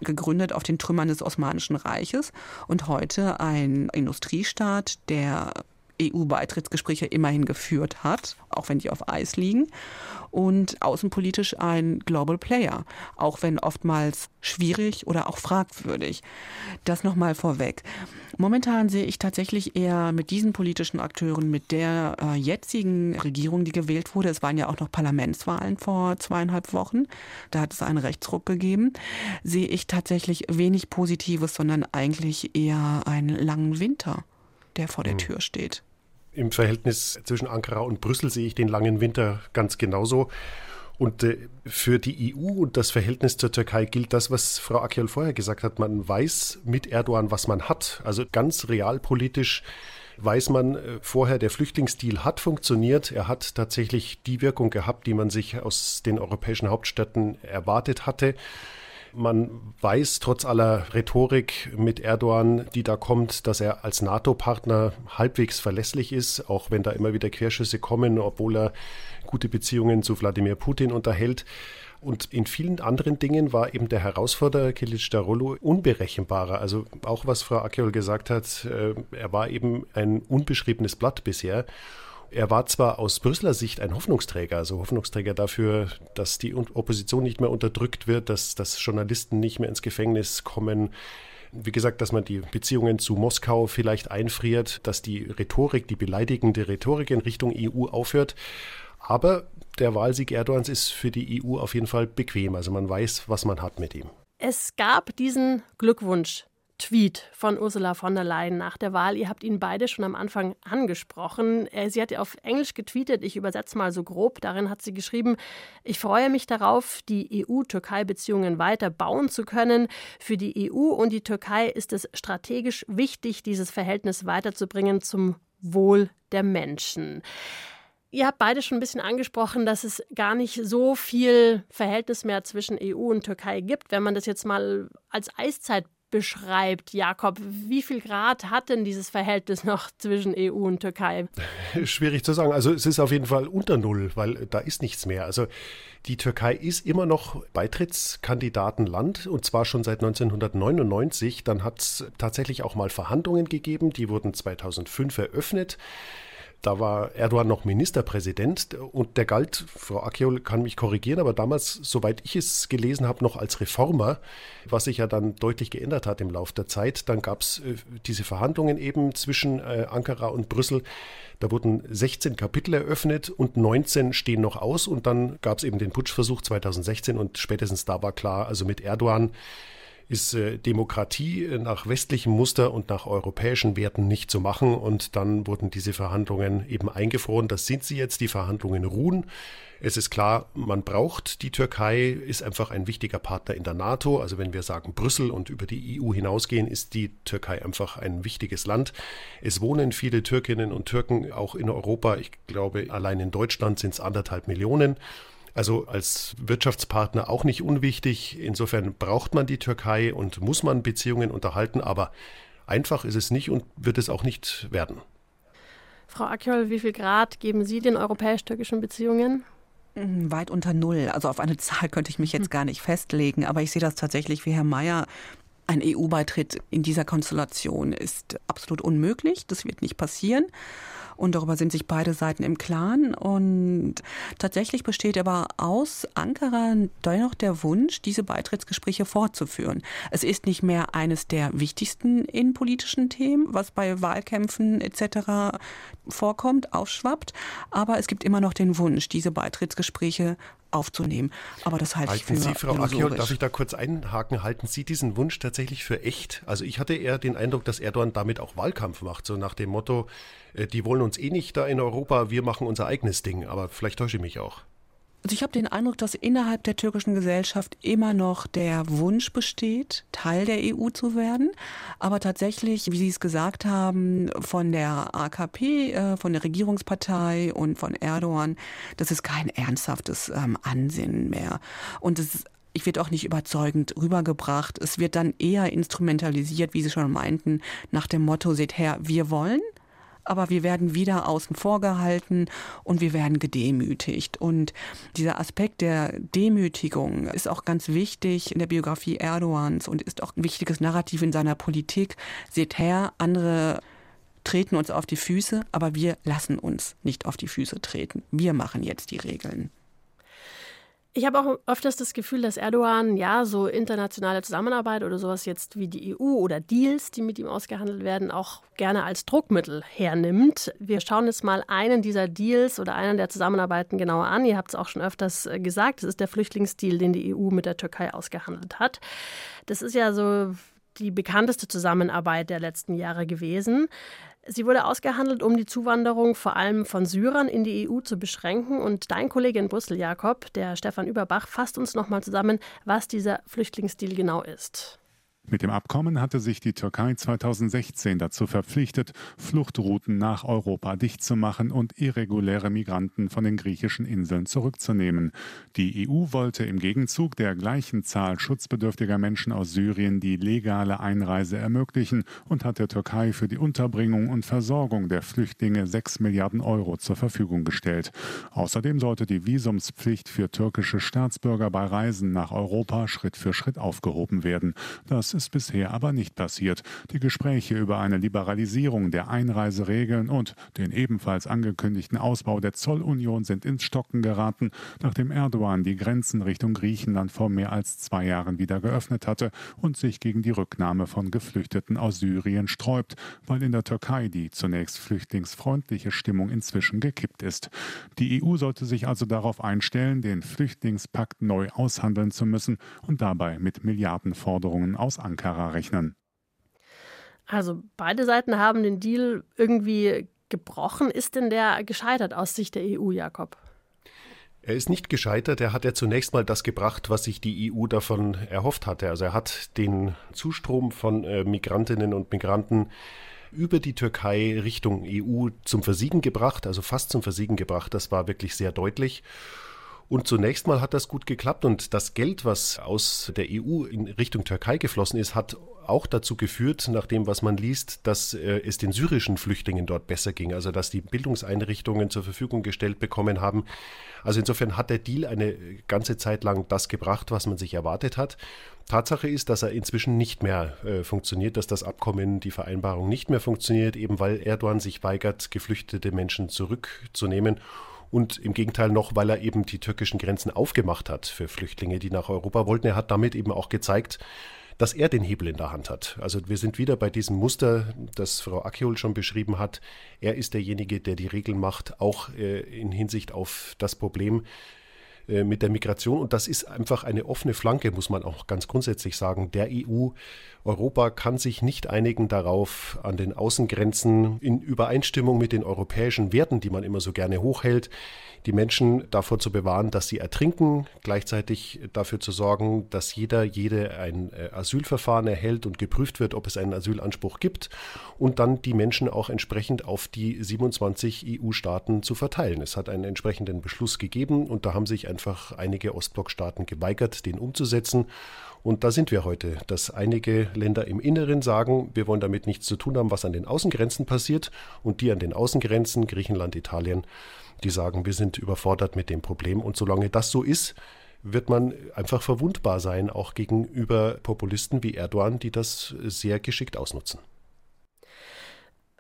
gegründet auf den Trümmern des Osmanischen Reiches und heute ein Industriestaat, der EU-Beitrittsgespräche immerhin geführt hat, auch wenn die auf Eis liegen. Und außenpolitisch ein Global Player, auch wenn oftmals schwierig oder auch fragwürdig. Das nochmal vorweg. Momentan sehe ich tatsächlich eher mit diesen politischen Akteuren, mit der äh, jetzigen Regierung, die gewählt wurde, es waren ja auch noch Parlamentswahlen vor zweieinhalb Wochen, da hat es einen Rechtsruck gegeben, sehe ich tatsächlich wenig Positives, sondern eigentlich eher einen langen Winter der vor der hm. Tür steht. Im Verhältnis zwischen Ankara und Brüssel sehe ich den langen Winter ganz genauso. Und äh, für die EU und das Verhältnis zur Türkei gilt das, was Frau Akyol vorher gesagt hat. Man weiß mit Erdogan, was man hat. Also ganz realpolitisch weiß man äh, vorher, der Flüchtlingsdeal hat funktioniert. Er hat tatsächlich die Wirkung gehabt, die man sich aus den europäischen Hauptstädten erwartet hatte. Man weiß trotz aller Rhetorik mit Erdogan, die da kommt, dass er als NATO-Partner halbwegs verlässlich ist, auch wenn da immer wieder Querschüsse kommen, obwohl er gute Beziehungen zu Wladimir Putin unterhält. Und in vielen anderen Dingen war eben der Herausforderer Kilic Darolo unberechenbarer. Also auch was Frau Akeol gesagt hat, äh, er war eben ein unbeschriebenes Blatt bisher. Er war zwar aus Brüsseler Sicht ein Hoffnungsträger, also Hoffnungsträger dafür, dass die Opposition nicht mehr unterdrückt wird, dass, dass Journalisten nicht mehr ins Gefängnis kommen. Wie gesagt, dass man die Beziehungen zu Moskau vielleicht einfriert, dass die Rhetorik, die beleidigende Rhetorik in Richtung EU aufhört. Aber der Wahlsieg Erdogans ist für die EU auf jeden Fall bequem. Also man weiß, was man hat mit ihm. Es gab diesen Glückwunsch Tweet von Ursula von der Leyen nach der Wahl. Ihr habt ihn beide schon am Anfang angesprochen. Äh, sie hat auf Englisch getweetet, ich übersetze mal so grob. Darin hat sie geschrieben, ich freue mich darauf, die EU-Türkei-Beziehungen weiter bauen zu können. Für die EU und die Türkei ist es strategisch wichtig, dieses Verhältnis weiterzubringen zum Wohl der Menschen. Ihr habt beide schon ein bisschen angesprochen, dass es gar nicht so viel Verhältnis mehr zwischen EU und Türkei gibt. Wenn man das jetzt mal als Eiszeit beschreibt, Jakob. Wie viel Grad hat denn dieses Verhältnis noch zwischen EU und Türkei? Schwierig zu sagen. Also es ist auf jeden Fall unter Null, weil da ist nichts mehr. Also die Türkei ist immer noch Beitrittskandidatenland und zwar schon seit 1999. Dann hat es tatsächlich auch mal Verhandlungen gegeben, die wurden 2005 eröffnet. Da war Erdogan noch Ministerpräsident und der galt, Frau Akyol kann mich korrigieren, aber damals, soweit ich es gelesen habe, noch als Reformer, was sich ja dann deutlich geändert hat im Laufe der Zeit. Dann gab es äh, diese Verhandlungen eben zwischen äh, Ankara und Brüssel. Da wurden 16 Kapitel eröffnet und 19 stehen noch aus. Und dann gab es eben den Putschversuch 2016 und spätestens da war klar, also mit Erdogan ist äh, Demokratie nach westlichem Muster und nach europäischen Werten nicht zu machen. Und dann wurden diese Verhandlungen eben eingefroren. Das sind sie jetzt. Die Verhandlungen ruhen. Es ist klar, man braucht die Türkei, ist einfach ein wichtiger Partner in der NATO. Also wenn wir sagen Brüssel und über die EU hinausgehen, ist die Türkei einfach ein wichtiges Land. Es wohnen viele Türkinnen und Türken auch in Europa. Ich glaube, allein in Deutschland sind es anderthalb Millionen. Also als Wirtschaftspartner auch nicht unwichtig. Insofern braucht man die Türkei und muss man Beziehungen unterhalten, aber einfach ist es nicht und wird es auch nicht werden. Frau Akyol, wie viel Grad geben Sie den europäisch-türkischen Beziehungen? Hm, weit unter Null. Also auf eine Zahl könnte ich mich jetzt hm. gar nicht festlegen, aber ich sehe das tatsächlich wie Herr Mayer. Ein EU-Beitritt in dieser Konstellation ist absolut unmöglich. Das wird nicht passieren. Und darüber sind sich beide Seiten im Klaren. Und tatsächlich besteht aber aus Ankara dennoch der Wunsch, diese Beitrittsgespräche fortzuführen. Es ist nicht mehr eines der wichtigsten innenpolitischen Themen, was bei Wahlkämpfen etc. vorkommt, aufschwappt. Aber es gibt immer noch den Wunsch, diese Beitrittsgespräche aufzunehmen. Aber das halte halten ich für Sie, Frau Akiol, darf ich da kurz einhaken? Halten Sie diesen Wunsch tatsächlich für echt? Also ich hatte eher den Eindruck, dass Erdogan damit auch Wahlkampf macht, so nach dem Motto, äh, die wollen uns eh nicht da in Europa, wir machen unser eigenes Ding. Aber vielleicht täusche ich mich auch. Also ich habe den Eindruck, dass innerhalb der türkischen Gesellschaft immer noch der Wunsch besteht, Teil der EU zu werden. Aber tatsächlich, wie Sie es gesagt haben, von der AKP, äh, von der Regierungspartei und von Erdogan, das ist kein ernsthaftes ähm, Ansinnen mehr. Und es ich wird auch nicht überzeugend rübergebracht. Es wird dann eher instrumentalisiert, wie Sie schon meinten, nach dem Motto, seht her, wir wollen, aber wir werden wieder außen vor gehalten und wir werden gedemütigt. Und dieser Aspekt der Demütigung ist auch ganz wichtig in der Biografie Erdogans und ist auch ein wichtiges Narrativ in seiner Politik. Seht her, andere treten uns auf die Füße, aber wir lassen uns nicht auf die Füße treten. Wir machen jetzt die Regeln. Ich habe auch öfters das Gefühl, dass Erdogan ja so internationale Zusammenarbeit oder sowas jetzt wie die EU oder Deals, die mit ihm ausgehandelt werden, auch gerne als Druckmittel hernimmt. Wir schauen jetzt mal einen dieser Deals oder einen der Zusammenarbeiten genauer an. Ihr habt es auch schon öfters äh, gesagt, das ist der Flüchtlingsdeal, den die EU mit der Türkei ausgehandelt hat. Das ist ja so die bekannteste Zusammenarbeit der letzten Jahre gewesen. Sie wurde ausgehandelt, um die Zuwanderung vor allem von Syrern in die EU zu beschränken. Und dein Kollege in Brüssel, Jakob, der Stefan Überbach, fasst uns nochmal zusammen, was dieser Flüchtlingsdeal genau ist. Mit dem Abkommen hatte sich die Türkei 2016 dazu verpflichtet, Fluchtrouten nach Europa dicht zu machen und irreguläre Migranten von den griechischen Inseln zurückzunehmen. Die EU wollte im Gegenzug der gleichen Zahl schutzbedürftiger Menschen aus Syrien die legale Einreise ermöglichen und hat der Türkei für die Unterbringung und Versorgung der Flüchtlinge 6 Milliarden Euro zur Verfügung gestellt. Außerdem sollte die Visumspflicht für türkische Staatsbürger bei Reisen nach Europa Schritt für Schritt aufgehoben werden. Das ist bisher aber nicht passiert. Die Gespräche über eine Liberalisierung der Einreiseregeln und den ebenfalls angekündigten Ausbau der Zollunion sind ins Stocken geraten, nachdem Erdogan die Grenzen Richtung Griechenland vor mehr als zwei Jahren wieder geöffnet hatte und sich gegen die Rücknahme von Geflüchteten aus Syrien sträubt, weil in der Türkei die zunächst flüchtlingsfreundliche Stimmung inzwischen gekippt ist. Die EU sollte sich also darauf einstellen, den Flüchtlingspakt neu aushandeln zu müssen und dabei mit Milliardenforderungen aus Ankara rechnen. Also beide Seiten haben den Deal irgendwie gebrochen. Ist denn der gescheitert aus Sicht der EU, Jakob? Er ist nicht gescheitert. Er hat ja zunächst mal das gebracht, was sich die EU davon erhofft hatte. Also er hat den Zustrom von äh, Migrantinnen und Migranten über die Türkei Richtung EU zum Versiegen gebracht, also fast zum Versiegen gebracht. Das war wirklich sehr deutlich. Und zunächst mal hat das gut geklappt und das Geld, was aus der EU in Richtung Türkei geflossen ist, hat auch dazu geführt, nach dem, was man liest, dass äh, es den syrischen Flüchtlingen dort besser ging, also dass die Bildungseinrichtungen zur Verfügung gestellt bekommen haben. Also insofern hat der Deal eine ganze Zeit lang das gebracht, was man sich erwartet hat. Tatsache ist, dass er inzwischen nicht mehr äh, funktioniert, dass das Abkommen, die Vereinbarung nicht mehr funktioniert, eben weil Erdogan sich weigert, geflüchtete Menschen zurückzunehmen und im Gegenteil noch, weil er eben die türkischen Grenzen aufgemacht hat für Flüchtlinge, die nach Europa wollten. Er hat damit eben auch gezeigt, dass er den Hebel in der Hand hat. Also wir sind wieder bei diesem Muster, das Frau Akiol schon beschrieben hat. Er ist derjenige, der die Regeln macht, auch äh, in Hinsicht auf das Problem, äh, mit der Migration. Und das ist einfach eine offene Flanke, muss man auch ganz grundsätzlich sagen, der EU. Europa kann sich nicht einigen darauf, an den Außengrenzen in Übereinstimmung mit den europäischen Werten, die man immer so gerne hochhält, die Menschen davor zu bewahren, dass sie ertrinken, gleichzeitig dafür zu sorgen, dass jeder, jede ein äh, Asylverfahren erhält und geprüft wird, ob es einen Asylanspruch gibt und dann die Menschen auch entsprechend auf die 27 EU-Staaten zu verteilen. Es hat einen entsprechenden Beschluss gegeben und da haben sich einfach einige Ostblockstaaten geweigert, den umzusetzen. Und da sind wir heute, dass einige Länder im Inneren sagen, wir wollen damit nichts zu tun haben, was an den Außengrenzen passiert. Und die an den Außengrenzen, Griechenland, Italien, die sagen, wir sind überfordert mit dem Problem. Und solange das so ist, wird man einfach verwundbar sein, auch gegenüber Populisten wie Erdogan, die das sehr geschickt ausnutzen.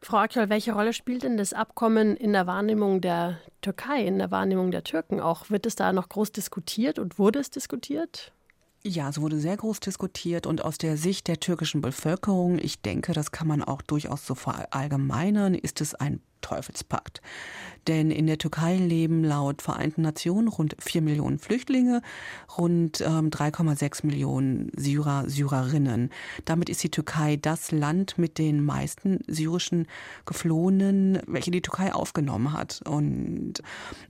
Frau Akyol, welche Rolle spielt denn das Abkommen in der Wahrnehmung der Türkei, in der Wahrnehmung der Türken auch? Wird es da noch groß diskutiert und wurde es diskutiert? Ja, es wurde sehr groß diskutiert und aus der Sicht der türkischen Bevölkerung, ich denke, das kann man auch durchaus so verallgemeinern, ist es ein Teufelspakt. Denn in der Türkei leben laut Vereinten Nationen rund 4 Millionen Flüchtlinge, rund ähm, 3,6 Millionen Syrer, Syrerinnen. Damit ist die Türkei das Land mit den meisten syrischen Geflohenen, welche die Türkei aufgenommen hat. Und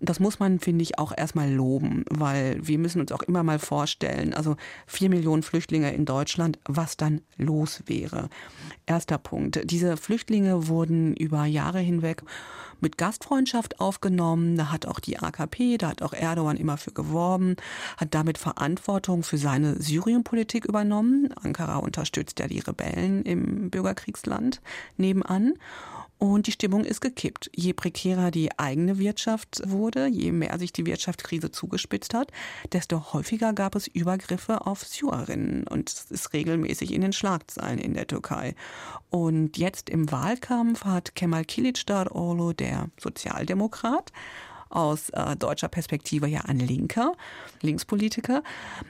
das muss man, finde ich, auch erstmal loben, weil wir müssen uns auch immer mal vorstellen, also 4 Millionen Flüchtlinge in Deutschland, was dann los wäre. Erster Punkt. Diese Flüchtlinge wurden über Jahre hinweg mit Gastfreundschaft aufgenommen. Da hat auch die AKP, da hat auch Erdogan immer für geworben, hat damit Verantwortung für seine Syrienpolitik übernommen. Ankara unterstützt ja die Rebellen im Bürgerkriegsland nebenan. Und die Stimmung ist gekippt. Je prekärer die eigene Wirtschaft wurde, je mehr sich die Wirtschaftskrise zugespitzt hat, desto häufiger gab es Übergriffe auf Syrerinnen. Und das ist regelmäßig in den Schlagzeilen in der Türkei. Und jetzt im Wahlkampf hat Kemal Kilicdaroglu, der Sozialdemokrat, aus äh, deutscher Perspektive ja ein Linker, Linkspolitiker,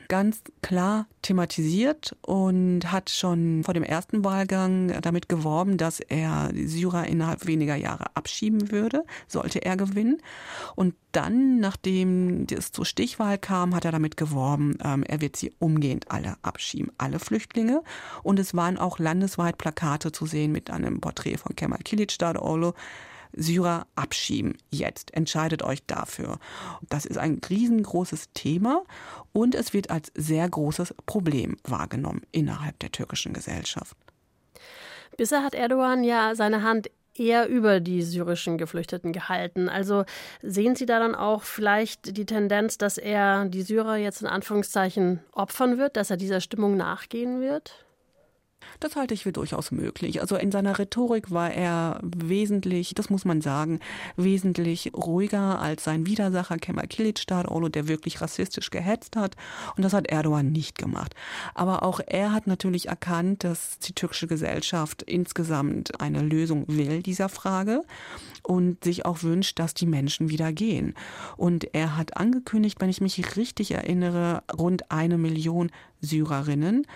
ganz klar thematisiert und hat schon vor dem ersten Wahlgang damit geworben, dass er Syrer innerhalb weniger Jahre abschieben würde, sollte er gewinnen. Und dann, nachdem es zur Stichwahl kam, hat er damit geworben, ähm, er wird sie umgehend alle abschieben, alle Flüchtlinge. Und es waren auch landesweit Plakate zu sehen mit einem Porträt von Kemal Kilicdaroglu, Syrer abschieben. Jetzt entscheidet euch dafür. Das ist ein riesengroßes Thema und es wird als sehr großes Problem wahrgenommen innerhalb der türkischen Gesellschaft. Bisher hat Erdogan ja seine Hand eher über die syrischen Geflüchteten gehalten. Also sehen Sie da dann auch vielleicht die Tendenz, dass er die Syrer jetzt in Anführungszeichen opfern wird, dass er dieser Stimmung nachgehen wird? Das halte ich für durchaus möglich. Also in seiner Rhetorik war er wesentlich, das muss man sagen, wesentlich ruhiger als sein Widersacher Kemal Kilicdaroglu, der wirklich rassistisch gehetzt hat. Und das hat Erdogan nicht gemacht. Aber auch er hat natürlich erkannt, dass die türkische Gesellschaft insgesamt eine Lösung will dieser Frage und sich auch wünscht, dass die Menschen wieder gehen. Und er hat angekündigt, wenn ich mich richtig erinnere, rund eine Million Syrerinnen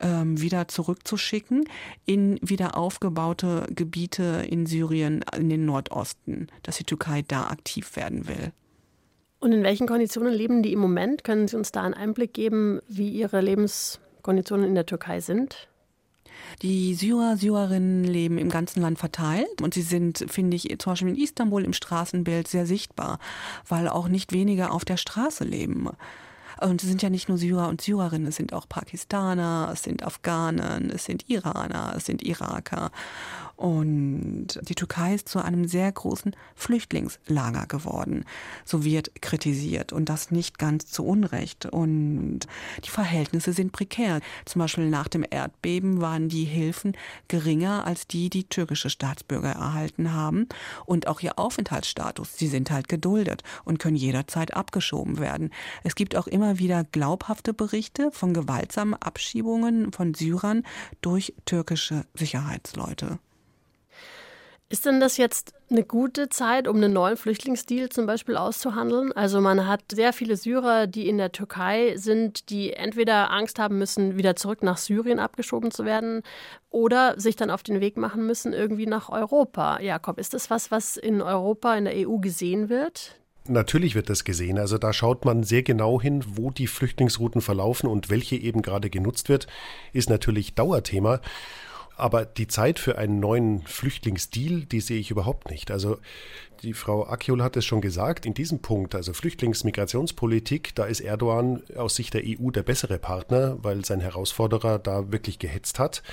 ähm, wieder zurückzuschicken in wieder aufgebaute Gebiete in Syrien, in den Nordosten, dass die Türkei da aktiv werden will. Und in welchen Konditionen leben die im Moment? Können Sie uns da einen Einblick geben, wie Ihre Lebenskonditionen in der Türkei sind? Die Syrer, Syrerinnen leben im ganzen Land verteilt und sie sind, finde ich, zum Beispiel in Istanbul im Straßenbild sehr sichtbar, weil auch nicht weniger auf der Straße leben. Und es sind ja nicht nur Syrer und Syrerinnen, es sind auch Pakistaner, es sind Afghanen, es sind Iraner, es sind Iraker. Und die Türkei ist zu einem sehr großen Flüchtlingslager geworden. So wird kritisiert und das nicht ganz zu Unrecht. Und die Verhältnisse sind prekär. Zum Beispiel nach dem Erdbeben waren die Hilfen geringer als die, die türkische Staatsbürger erhalten haben. Und auch ihr Aufenthaltsstatus, sie sind halt geduldet und können jederzeit abgeschoben werden. Es gibt auch immer wieder glaubhafte Berichte von gewaltsamen Abschiebungen von Syrern durch türkische Sicherheitsleute. Ist denn das jetzt eine gute Zeit, um einen neuen Flüchtlingsdeal zum Beispiel auszuhandeln? Also man hat sehr viele Syrer, die in der Türkei sind, die entweder Angst haben müssen, wieder zurück nach Syrien abgeschoben zu werden oder sich dann auf den Weg machen müssen irgendwie nach Europa. Jakob, ist das was, was in Europa, in der EU gesehen wird? Natürlich wird das gesehen. Also da schaut man sehr genau hin, wo die Flüchtlingsrouten verlaufen und welche eben gerade genutzt wird, ist natürlich Dauerthema. Aber die Zeit für einen neuen Flüchtlingsdeal, die sehe ich überhaupt nicht. Also die Frau Akjol hat es schon gesagt, in diesem Punkt, also Flüchtlingsmigrationspolitik, da ist Erdogan aus Sicht der EU der bessere Partner, weil sein Herausforderer da wirklich gehetzt hat.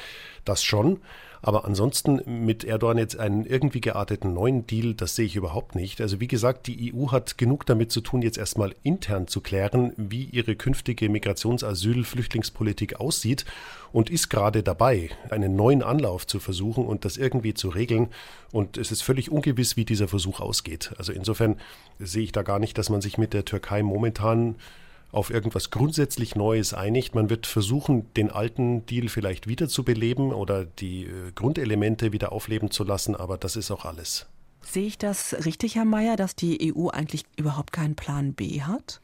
Das schon. Aber ansonsten mit Erdogan jetzt einen irgendwie gearteten neuen Deal, das sehe ich überhaupt nicht. Also wie gesagt, die EU hat genug damit zu tun, jetzt erstmal intern zu klären, wie ihre künftige Migrations-, Asyl-, Flüchtlingspolitik aussieht und ist gerade dabei, einen neuen Anlauf zu versuchen und das irgendwie zu regeln. Und es ist völlig ungewiss, wie dieser Versuch ausgeht. Also insofern sehe ich da gar nicht, dass man sich mit der Türkei momentan auf irgendwas grundsätzlich Neues einigt. Man wird versuchen, den alten Deal vielleicht wiederzubeleben oder die äh, Grundelemente wieder aufleben zu lassen, aber das ist auch alles. Sehe ich das richtig, Herr Mayer, dass die EU eigentlich überhaupt keinen Plan B hat?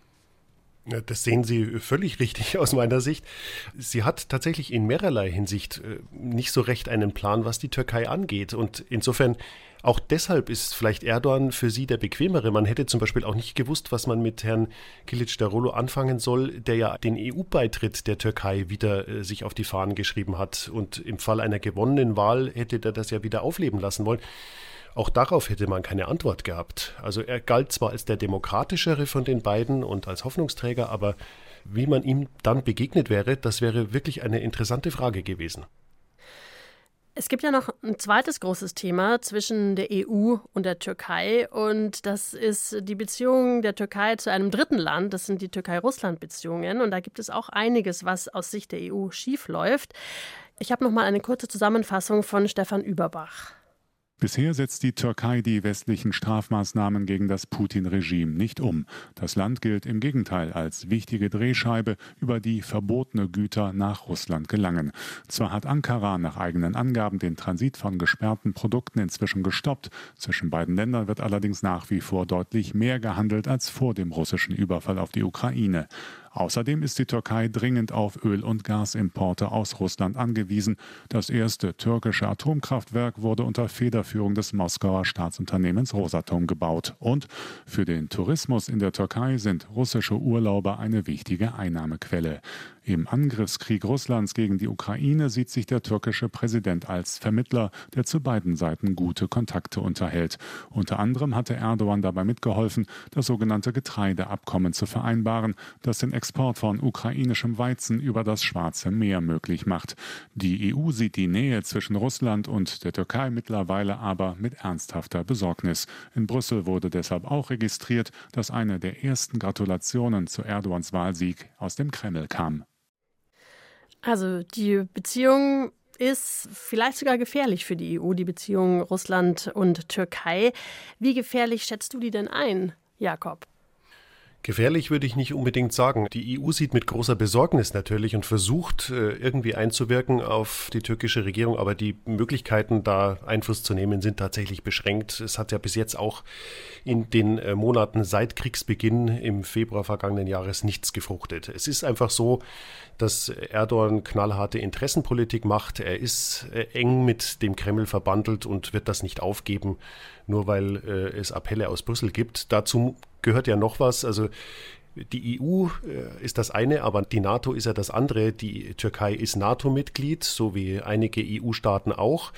Das sehen Sie völlig richtig aus meiner Sicht. Sie hat tatsächlich in mehrerlei Hinsicht äh, nicht so recht einen Plan, was die Türkei angeht. Und insofern auch deshalb ist vielleicht Erdogan für sie der bequemere. Man hätte zum Beispiel auch nicht gewusst, was man mit Herrn Kilic Darolo anfangen soll, der ja den EU-Beitritt der Türkei wieder äh, sich auf die Fahnen geschrieben hat. Und im Fall einer gewonnenen Wahl hätte der das ja wieder aufleben lassen wollen. Auch darauf hätte man keine Antwort gehabt. Also er galt zwar als der demokratischere von den beiden und als Hoffnungsträger, aber wie man ihm dann begegnet wäre, das wäre wirklich eine interessante Frage gewesen. Es gibt ja noch ein zweites großes Thema zwischen der EU und der Türkei und das ist die Beziehung der Türkei zu einem dritten Land. Das sind die Türkei-Russland-Beziehungen und da gibt es auch einiges, was aus Sicht der EU schiefläuft. Ich habe noch mal eine kurze Zusammenfassung von Stefan Überbach. Bisher setzt die Türkei die westlichen Strafmaßnahmen gegen das Putin-Regime nicht um. Das Land gilt im Gegenteil als wichtige Drehscheibe, über die verbotene Güter nach Russland gelangen. Zwar hat Ankara nach eigenen Angaben den Transit von gesperrten Produkten inzwischen gestoppt, zwischen beiden Ländern wird allerdings nach wie vor deutlich mehr gehandelt als vor dem russischen Überfall auf die Ukraine. Außerdem ist die Türkei dringend auf Öl- und Gasimporte aus Russland angewiesen. Das erste türkische Atomkraftwerk wurde unter Federführung des Moskauer Staatsunternehmens Rosatom gebaut. Und für den Tourismus in der Türkei sind russische Urlauber eine wichtige Einnahmequelle. Im Angriffskrieg Russlands gegen die Ukraine sieht sich der türkische Präsident als Vermittler, der zu beiden Seiten gute Kontakte unterhält. Unter anderem hatte Erdogan dabei mitgeholfen, das sogenannte Getreideabkommen zu vereinbaren, das den Export von ukrainischem Weizen über das Schwarze Meer möglich macht. Die EU sieht die Nähe zwischen Russland und der Türkei mittlerweile aber mit ernsthafter Besorgnis. In Brüssel wurde deshalb auch registriert, dass eine der ersten Gratulationen zu Erdogans Wahlsieg aus dem Kreml kam. Also die Beziehung ist vielleicht sogar gefährlich für die EU, die Beziehung Russland und Türkei. Wie gefährlich schätzt du die denn ein, Jakob? Gefährlich würde ich nicht unbedingt sagen. Die EU sieht mit großer Besorgnis natürlich und versucht äh, irgendwie einzuwirken auf die türkische Regierung, aber die Möglichkeiten, da Einfluss zu nehmen, sind tatsächlich beschränkt. Es hat ja bis jetzt auch in den äh, Monaten seit Kriegsbeginn im Februar vergangenen Jahres nichts gefruchtet. Es ist einfach so, dass Erdogan knallharte Interessenpolitik macht. Er ist äh, eng mit dem Kreml verbandelt und wird das nicht aufgeben, nur weil es Appelle aus Brüssel gibt. Dazu gehört ja noch was. Also die EU äh, ist das eine, aber die NATO ist ja das andere. Die Türkei ist NATO-Mitglied, so wie einige EU-Staaten auch.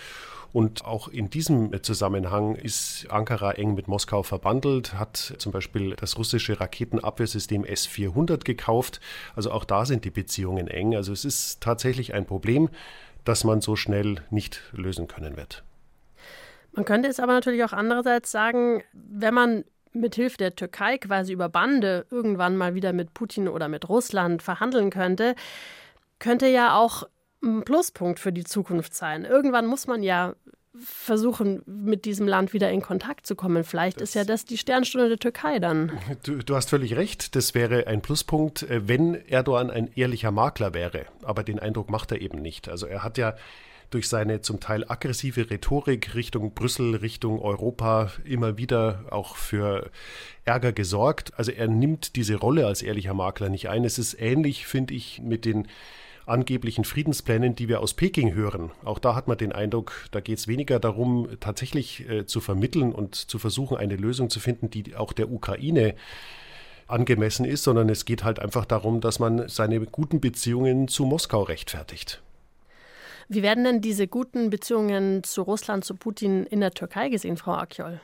Und auch in diesem Zusammenhang ist Ankara eng mit Moskau verbandelt, hat zum Beispiel das russische Raketenabwehrsystem S-400 gekauft. Also auch da sind die Beziehungen eng. Also es ist tatsächlich ein Problem, das man so schnell nicht lösen können wird. Man könnte es aber natürlich auch andererseits sagen, wenn man mithilfe der Türkei quasi über Bande irgendwann mal wieder mit Putin oder mit Russland verhandeln könnte, könnte ja auch ein Pluspunkt für die Zukunft sein. Irgendwann muss man ja versuchen, mit diesem Land wieder in Kontakt zu kommen. Vielleicht das ist ja das die Sternstunde der Türkei dann. Du, du, hast völlig recht. Das wäre ein Pluspunkt, äh, wenn Erdogan ein ehrlicher Makler wäre. Aber den Eindruck macht er eben nicht. Also er hat ja durch seine zum Teil aggressive Rhetorik Richtung Brüssel, Richtung Europa immer wieder auch für Ärger gesorgt. Also er nimmt diese Rolle als ehrlicher Makler nicht ein. Es ist ähnlich, finde ich, mit den angeblichen Friedensplänen, die wir aus Peking hören. Auch da hat man den Eindruck, da geht es weniger darum, tatsächlich äh, zu vermitteln und zu versuchen, eine Lösung zu finden, die auch der Ukraine angemessen ist, sondern es geht halt einfach darum, dass man seine guten Beziehungen zu Moskau rechtfertigt. Wie werden denn diese guten Beziehungen zu Russland, zu Putin in der Türkei gesehen, Frau Akjol?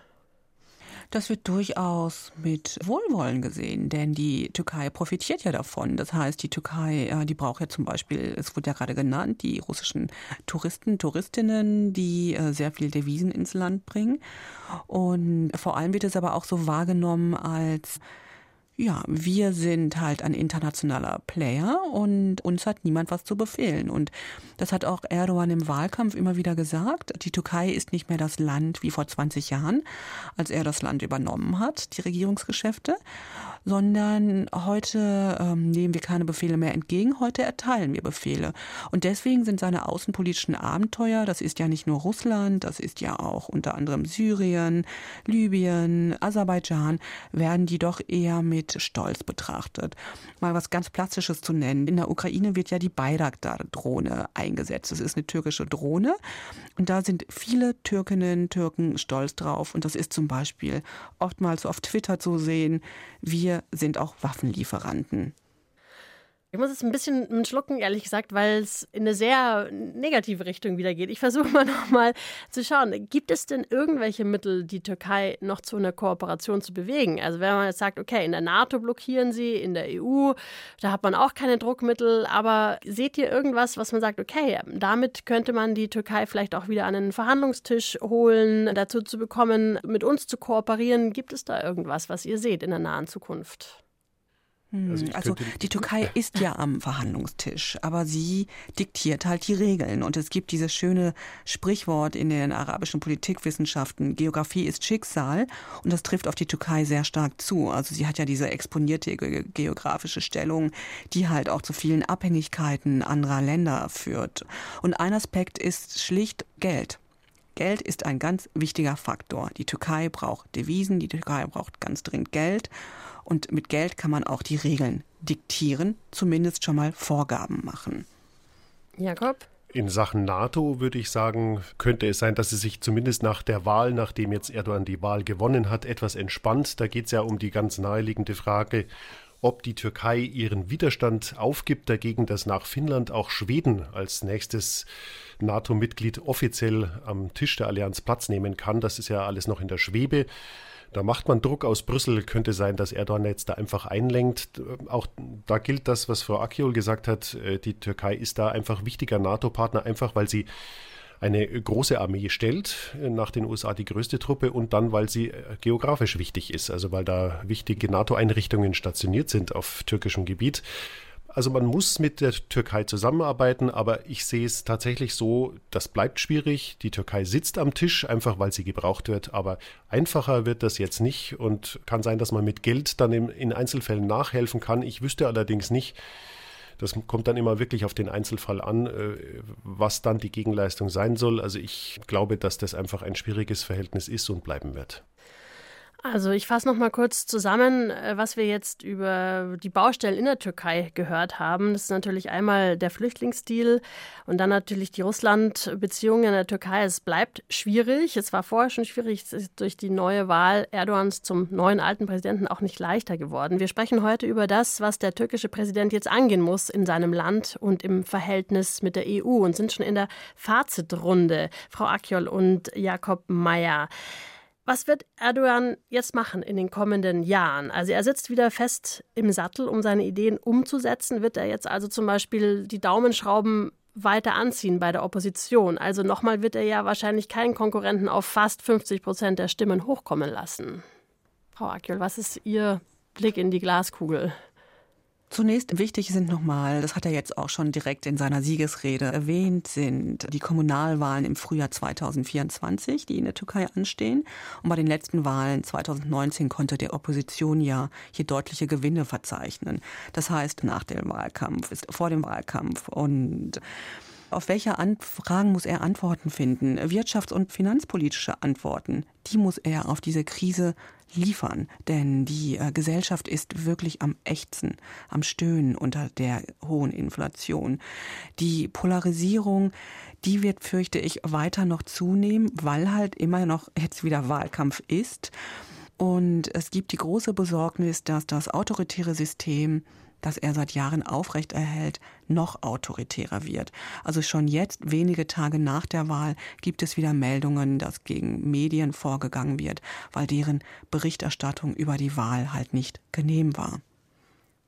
Das wird durchaus mit Wohlwollen gesehen, denn die Türkei profitiert ja davon. Das heißt, die Türkei, die braucht ja zum Beispiel, es wurde ja gerade genannt, die russischen Touristen, Touristinnen, die äh, sehr viel Devisen ins Land bringen. Und vor allem wird es aber auch so wahrgenommen als ja, wir sind halt ein internationaler Player und uns hat niemand was zu befehlen. Und das hat auch Erdogan im Wahlkampf immer wieder gesagt. Die Türkei ist nicht mehr das Land wie vor 20 Jahren, als er das Land übernommen hat, die Regierungsgeschäfte, sondern heute ähm, nehmen wir keine Befehle mehr entgegen, heute erteilen wir Befehle. Und deswegen sind seine außenpolitischen Abenteuer, das ist ja nicht nur Russland, das ist ja auch unter anderem Syrien, Libyen, Aserbaidschan, werden die doch eher mit Stolz betrachtet. Mal was ganz Plastisches zu nennen. In der Ukraine wird ja die Bayraktar-Drohne eingesetzt. Das ist eine türkische Drohne. Und da sind viele Türkinnen, Türken stolz drauf. Und das ist zum Beispiel oftmals auf Twitter zu sehen. Wir sind auch Waffenlieferanten. Ich muss es ein bisschen schlucken, ehrlich gesagt, weil es in eine sehr negative Richtung wieder geht. Ich versuche mal nochmal zu schauen, gibt es denn irgendwelche Mittel, die Türkei noch zu einer Kooperation zu bewegen? Also wenn man jetzt sagt, okay, in der NATO blockieren sie, in der EU, da hat man auch keine Druckmittel, aber seht ihr irgendwas, was man sagt, okay, damit könnte man die Türkei vielleicht auch wieder an einen Verhandlungstisch holen, dazu zu bekommen, mit uns zu kooperieren? Gibt es da irgendwas, was ihr seht in der nahen Zukunft? Hm, also, also die Türkei ist ja am Verhandlungstisch, aber sie diktiert halt die Regeln. Und es gibt dieses schöne Sprichwort in den arabischen Politikwissenschaften, Geografie ist Schicksal. Und das trifft auf die Türkei sehr stark zu. Also sie hat ja diese exponierte geografische Stellung, die halt auch zu vielen Abhängigkeiten anderer Länder führt. Und ein Aspekt ist schlicht Geld. Geld ist ein ganz wichtiger Faktor. Die Türkei braucht Devisen, die Türkei braucht ganz dringend Geld. Und mit Geld kann man auch die Regeln diktieren, zumindest schon mal Vorgaben machen. Jakob? In Sachen NATO würde ich sagen, könnte es sein, dass es sich zumindest nach der Wahl, nachdem jetzt Erdogan die Wahl gewonnen hat, etwas entspannt. Da geht es ja um die ganz naheliegende Frage, ob die Türkei ihren Widerstand aufgibt dagegen, dass nach Finnland auch Schweden als nächstes NATO-Mitglied offiziell am Tisch der Allianz Platz nehmen kann. Das ist ja alles noch in der Schwebe. Da macht man Druck aus Brüssel. Könnte sein, dass Erdogan jetzt da einfach einlenkt. Auch da gilt das, was Frau Akiol gesagt hat. Äh, die Türkei ist da einfach wichtiger NATO-Partner, einfach weil sie eine große Armee stellt, äh, nach den USA die größte Truppe und dann, weil sie äh, geografisch wichtig ist, also weil da wichtige NATO-Einrichtungen stationiert sind auf türkischem Gebiet. Also man muss mit der Türkei zusammenarbeiten, aber ich sehe es tatsächlich so, das bleibt schwierig. Die Türkei sitzt am Tisch, einfach weil sie gebraucht wird, aber einfacher wird das jetzt nicht und kann sein, dass man mit Geld dann in Einzelfällen nachhelfen kann. Ich wüsste allerdings nicht, das kommt dann immer wirklich auf den Einzelfall an, äh, was dann die Gegenleistung sein soll. Also ich glaube, dass das einfach ein schwieriges Verhältnis ist und bleiben wird. Also ich fasse noch mal kurz zusammen, äh, was wir jetzt über die Baustellen in der Türkei gehört haben. Das ist natürlich einmal der Flüchtlingsdeal und dann natürlich die Russland-Beziehungen in der Türkei. Es bleibt schwierig. Es war vorher schon schwierig. Es ist durch die neue Wahl Erdogans zum neuen alten Präsidenten auch nicht leichter geworden. Wir sprechen heute über das, was der türkische Präsident jetzt angehen muss in seinem Land und im Verhältnis mit der EU und sind schon in der Fazitrunde. Frau Akjol und Jakob Mayer. Was wird Erdogan jetzt machen in den kommenden Jahren? Also er sitzt wieder fest im Sattel, um seine Ideen umzusetzen. Wird er jetzt also zum Beispiel die Daumenschrauben weiter anziehen bei der Opposition? Also nochmal wird er ja wahrscheinlich keinen Konkurrenten auf fast 50 Prozent der Stimmen hochkommen lassen. Frau Akjol, was ist Ihr Blick in die Glaskugel? Zunächst wichtig sind nochmal, das hat er jetzt auch schon direkt in seiner Siegesrede erwähnt, sind die Kommunalwahlen im Frühjahr 2024, die in der Türkei anstehen. Und bei den letzten Wahlen 2019 konnte die Opposition ja hier deutliche Gewinne verzeichnen. Das heißt, nach dem Wahlkampf, ist vor dem Wahlkampf und auf welche Anfragen muss er Antworten finden? Wirtschafts- und finanzpolitische Antworten. Die muss er auf diese Krise liefern. Denn die äh, Gesellschaft ist wirklich am Ächzen, am Stöhnen unter der hohen Inflation. Die Polarisierung, die wird, fürchte ich, weiter noch zunehmen, weil halt immer noch jetzt wieder Wahlkampf ist. Und es gibt die große Besorgnis, dass das autoritäre System das er seit Jahren aufrechterhält, noch autoritärer wird. Also schon jetzt, wenige Tage nach der Wahl, gibt es wieder Meldungen, dass gegen Medien vorgegangen wird, weil deren Berichterstattung über die Wahl halt nicht genehm war.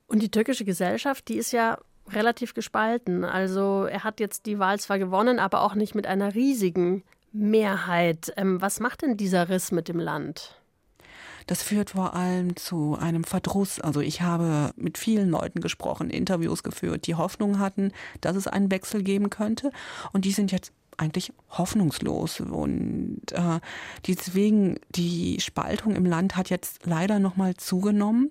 Und die türkische Gesellschaft, die ist ja relativ gespalten. Also er hat jetzt die Wahl zwar gewonnen, aber auch nicht mit einer riesigen Mehrheit. Ähm, was macht denn dieser Riss mit dem Land? Das führt vor allem zu einem Verdruss. Also ich habe mit vielen Leuten gesprochen, Interviews geführt, die Hoffnung hatten, dass es einen Wechsel geben könnte. Und die sind jetzt eigentlich hoffnungslos. Und äh, deswegen, die Spaltung im Land hat jetzt leider nochmal zugenommen.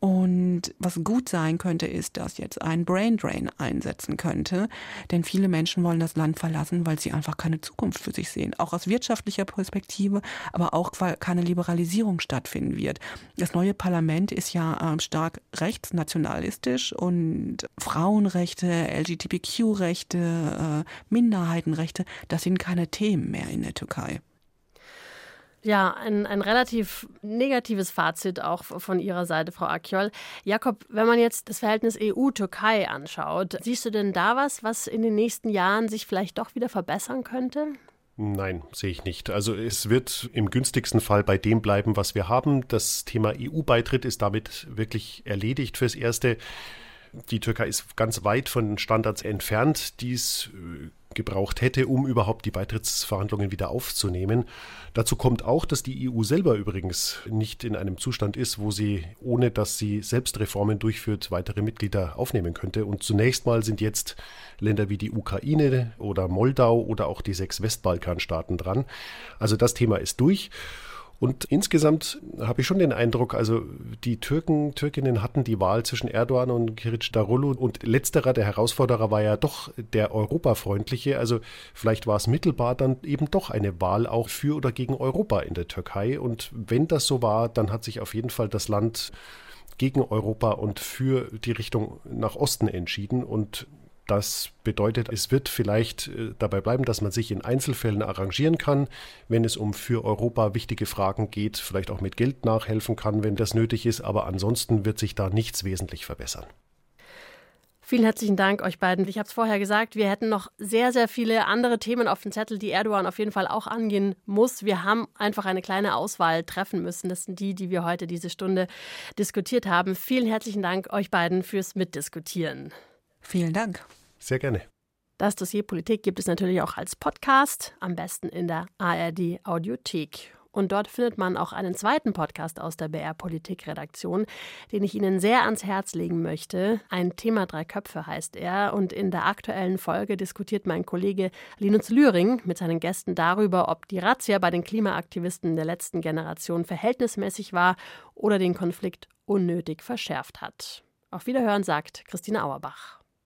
Und was gut sein könnte, ist, dass jetzt ein Brain Drain einsetzen könnte. Denn viele Menschen wollen das Land verlassen, weil sie einfach keine Zukunft für sich sehen. Auch aus wirtschaftlicher Perspektive, aber auch, weil keine Liberalisierung stattfinden wird. Das neue Parlament ist ja äh, stark rechtsnationalistisch und Frauenrechte, LGBTQ-Rechte, äh, Minderheitenrechte, das sind keine Themen mehr in der Türkei. Ja, ein, ein relativ negatives Fazit auch von Ihrer Seite, Frau Akjol. Jakob, wenn man jetzt das Verhältnis EU-Türkei anschaut, siehst du denn da was, was in den nächsten Jahren sich vielleicht doch wieder verbessern könnte? Nein, sehe ich nicht. Also es wird im günstigsten Fall bei dem bleiben, was wir haben. Das Thema EU-Beitritt ist damit wirklich erledigt fürs Erste. Die Türkei ist ganz weit von den Standards entfernt, die es äh, gebraucht hätte, um überhaupt die Beitrittsverhandlungen wieder aufzunehmen. Dazu kommt auch, dass die EU selber übrigens nicht in einem Zustand ist, wo sie, ohne dass sie selbst Reformen durchführt, weitere Mitglieder aufnehmen könnte. Und zunächst mal sind jetzt Länder wie die Ukraine oder Moldau oder auch die sechs Westbalkanstaaten dran. Also das Thema ist durch. Und insgesamt habe ich schon den Eindruck, also die Türken, Türkinnen hatten die Wahl zwischen Erdogan und Kiric Darulu und letzterer, der Herausforderer, war ja doch der Europafreundliche. Also vielleicht war es mittelbar dann eben doch eine Wahl auch für oder gegen Europa in der Türkei. Und wenn das so war, dann hat sich auf jeden Fall das Land gegen Europa und für die Richtung nach Osten entschieden. Und das bedeutet, es wird vielleicht äh, dabei bleiben, dass man sich in Einzelfällen arrangieren kann, wenn es um für Europa wichtige Fragen geht, vielleicht auch mit Geld nachhelfen kann, wenn das nötig ist, aber ansonsten wird sich da nichts wesentlich verbessern. Vielen herzlichen Dank euch beiden. Ich habe es vorher gesagt, wir hätten noch sehr, sehr viele andere Themen auf dem Zettel, die Erdogan auf jeden Fall auch angehen muss. Wir haben einfach eine kleine Auswahl treffen müssen. Das sind die, die wir heute diese Stunde diskutiert haben. Vielen herzlichen Dank euch beiden fürs Mitdiskutieren. Vielen Dank. Sehr gerne. Das Dossier Politik gibt es natürlich auch als Podcast, am besten in der ARD Audiothek. Und dort findet man auch einen zweiten Podcast aus der BR Politik Redaktion, den ich Ihnen sehr ans Herz legen möchte. Ein Thema drei Köpfe heißt er. Und in der aktuellen Folge diskutiert mein Kollege Linus Lühring mit seinen Gästen darüber, ob die Razzia bei den Klimaaktivisten der letzten Generation verhältnismäßig war oder den Konflikt unnötig verschärft hat. Auf Wiederhören sagt Christine Auerbach.